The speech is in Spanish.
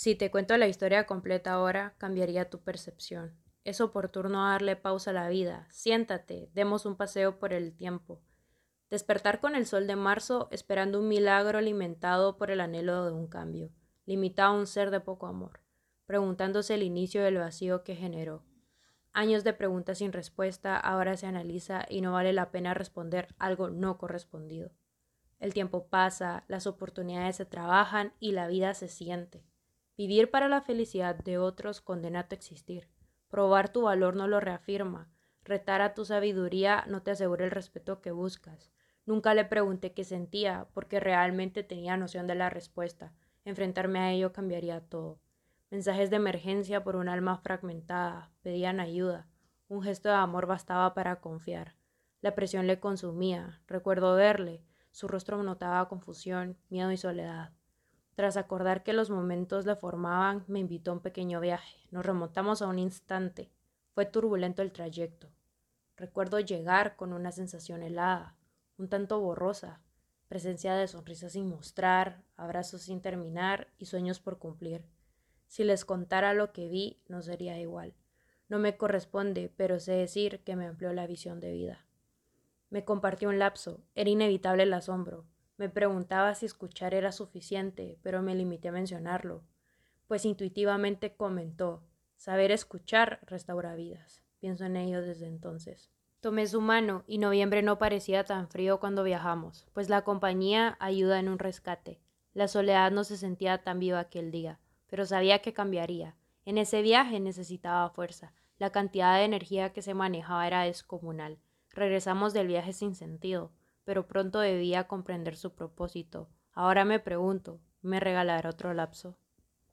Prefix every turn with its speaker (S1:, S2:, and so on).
S1: Si te cuento la historia completa ahora, cambiaría tu percepción. Es oportuno darle pausa a la vida. Siéntate, demos un paseo por el tiempo. Despertar con el sol de marzo esperando un milagro alimentado por el anhelo de un cambio, limitado a un ser de poco amor, preguntándose el inicio del vacío que generó. Años de preguntas sin respuesta ahora se analiza y no vale la pena responder algo no correspondido. El tiempo pasa, las oportunidades se trabajan y la vida se siente. Vivir para la felicidad de otros condena tu existir. Probar tu valor no lo reafirma. Retar a tu sabiduría no te asegura el respeto que buscas. Nunca le pregunté qué sentía, porque realmente tenía noción de la respuesta. Enfrentarme a ello cambiaría todo. Mensajes de emergencia por un alma fragmentada, pedían ayuda. Un gesto de amor bastaba para confiar. La presión le consumía. Recuerdo verle. Su rostro notaba confusión, miedo y soledad. Tras acordar que los momentos le formaban, me invitó a un pequeño viaje. Nos remontamos a un instante. Fue turbulento el trayecto. Recuerdo llegar con una sensación helada un tanto borrosa, presencia de sonrisas sin mostrar, abrazos sin terminar y sueños por cumplir. Si les contara lo que vi, no sería igual. No me corresponde, pero sé decir que me amplió la visión de vida. Me compartió un lapso, era inevitable el asombro. Me preguntaba si escuchar era suficiente, pero me limité a mencionarlo, pues intuitivamente comentó, saber escuchar restaura vidas. Pienso en ello desde entonces. Tomé su mano y noviembre no parecía tan frío cuando viajamos, pues la compañía ayuda en un rescate. La soledad no se sentía tan viva aquel día, pero sabía que cambiaría. En ese viaje necesitaba fuerza. La cantidad de energía que se manejaba era descomunal. Regresamos del viaje sin sentido, pero pronto debía comprender su propósito. Ahora me pregunto, ¿me regalará otro lapso?